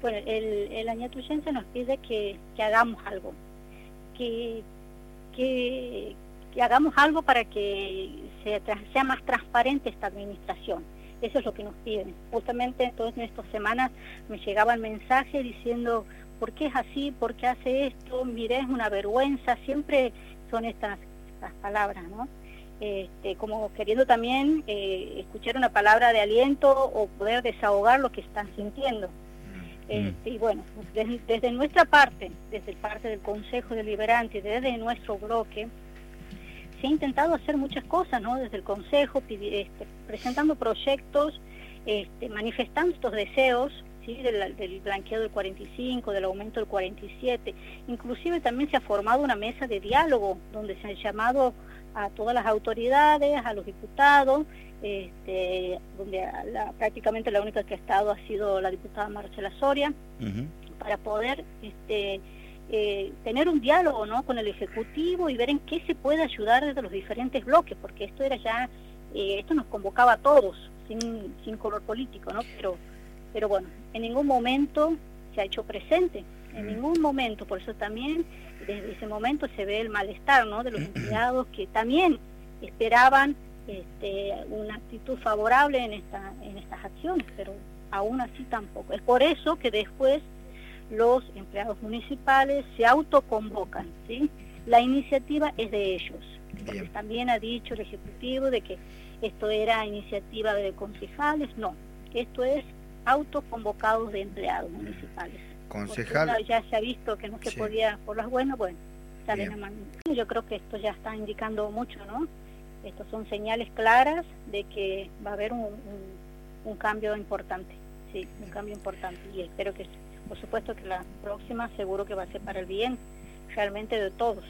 Bueno, el, el añatuyense nos pide que, hagamos algo, que, hagamos algo para que sea, más transparente esta administración. Eso es lo que nos piden. Justamente todas estas semanas me llegaba el mensaje diciendo, ¿por qué es así? ¿Por qué hace esto? Mire, es una vergüenza. Siempre son estas, estas palabras, ¿no? Este, como queriendo también eh, escuchar una palabra de aliento o poder desahogar lo que están sintiendo. Mm. Este, y bueno, desde, nuestra parte, desde parte del Consejo Deliberante, desde nuestro bloque, se ha intentado hacer muchas cosas, ¿no? Desde el Consejo, este, presentando proyectos, este, manifestando estos deseos, ¿sí? Del, del, blanqueo del 45, del aumento del 47. Inclusive también se ha formado una mesa de diálogo donde se han llamado a todas las autoridades, a los diputados, este, donde la, prácticamente la única que ha estado ha sido la diputada Marcela Soria, para poder este, eh, tener un diálogo ¿no? con el Ejecutivo y ver en qué se puede ayudar desde los diferentes bloques, porque esto era ya, eh, esto nos convocaba a todos, sin, sin color político, ¿no? Pero, pero bueno, en ningún momento se ha hecho presente, en ningún momento, por eso también desde ese momento se ve el malestar ¿no? de los empleados que también esperaban este, una actitud favorable en, esta, en estas acciones, pero aún así tampoco. Es por eso que después los empleados municipales se autoconvocan, ¿sí? La iniciativa es de ellos. también ha dicho el Ejecutivo de que esto era iniciativa de concejales, no, esto es autoconvocados de empleados municipales. Concejal. Ya se ha visto que no se podía por las buenas, bueno, salen a mano. Yo creo que esto ya está indicando mucho, ¿no? Estos son señales claras de que va a haber un, un, cambio importante, sí, un cambio importante. Y espero que, por supuesto, que la próxima seguro que va a ser para el bien realmente de todos.